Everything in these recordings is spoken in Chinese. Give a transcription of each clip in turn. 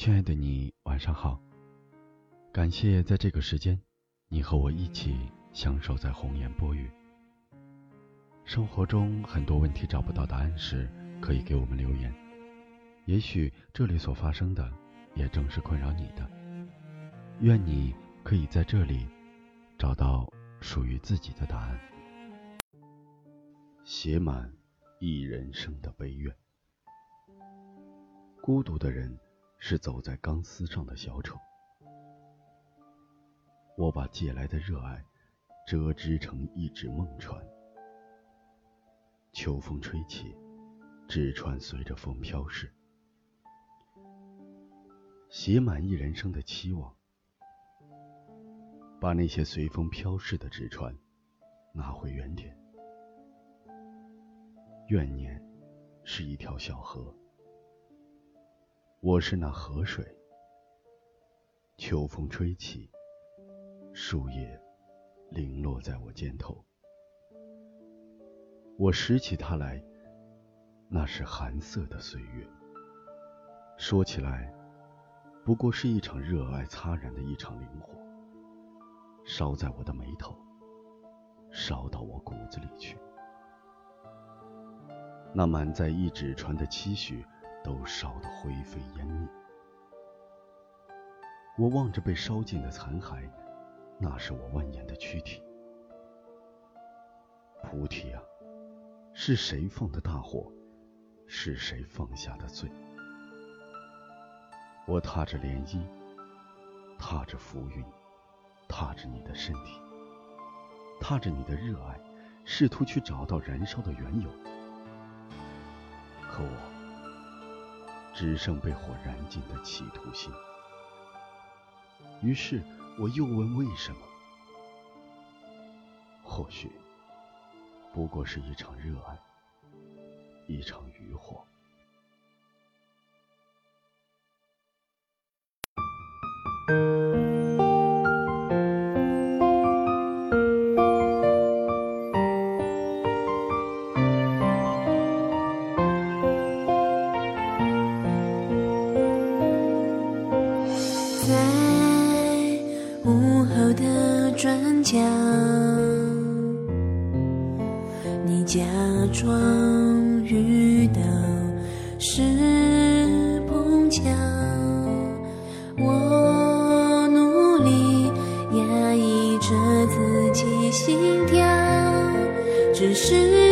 亲爱的你，晚上好。感谢在这个时间，你和我一起相守在红颜薄雨。生活中很多问题找不到答案时，可以给我们留言。也许这里所发生的，也正是困扰你的。愿你可以在这里找到属于自己的答案。写满一人生的悲怨，孤独的人。是走在钢丝上的小丑。我把借来的热爱折织成一纸梦船，秋风吹起，纸船随着风飘逝，写满一人生的期望。把那些随风飘逝的纸船拿回原点。怨念是一条小河。我是那河水，秋风吹起，树叶零落在我肩头。我拾起它来，那是寒色的岁月。说起来，不过是一场热爱擦燃的一场灵火，烧在我的眉头，烧到我骨子里去。那满载一纸船的期许。都烧得灰飞烟灭。我望着被烧尽的残骸，那是我蜿蜒的躯体。菩提啊，是谁放的大火？是谁放下的罪？我踏着涟漪，踏着浮云，踏着你的身体，踏着你的热爱，试图去找到燃烧的缘由。可我。只剩被火燃尽的企图心。于是我又问：为什么？或许不过是一场热爱，一场渔火。转角，你假装遇到是碰巧，我努力压抑着自己心跳，只是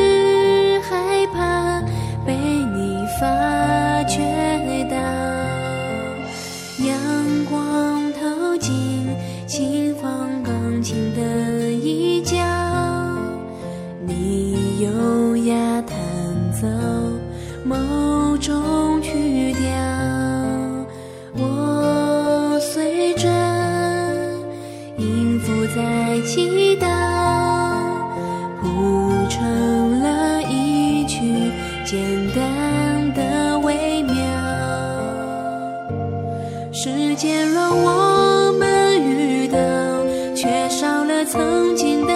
某种曲调，我随着音符在祈祷，谱成了一曲简单的微妙。时间让我们遇到。缺少了曾经的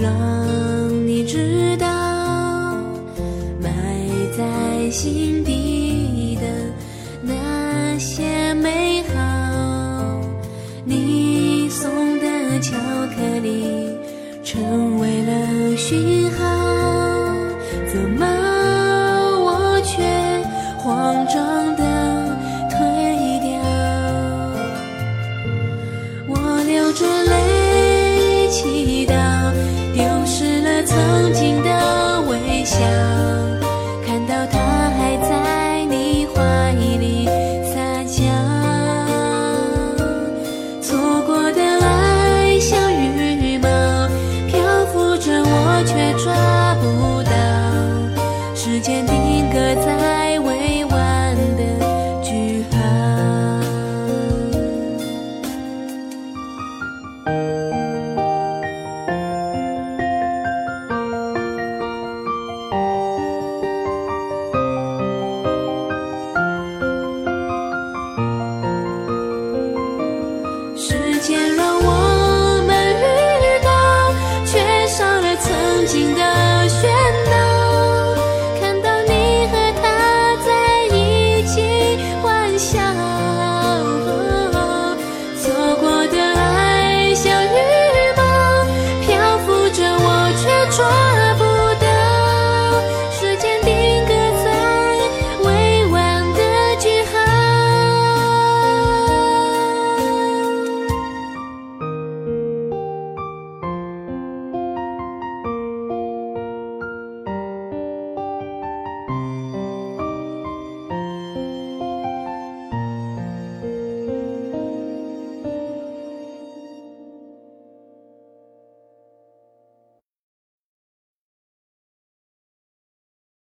让你知道，埋在心底的那些美好。你送的巧克力成为了讯号。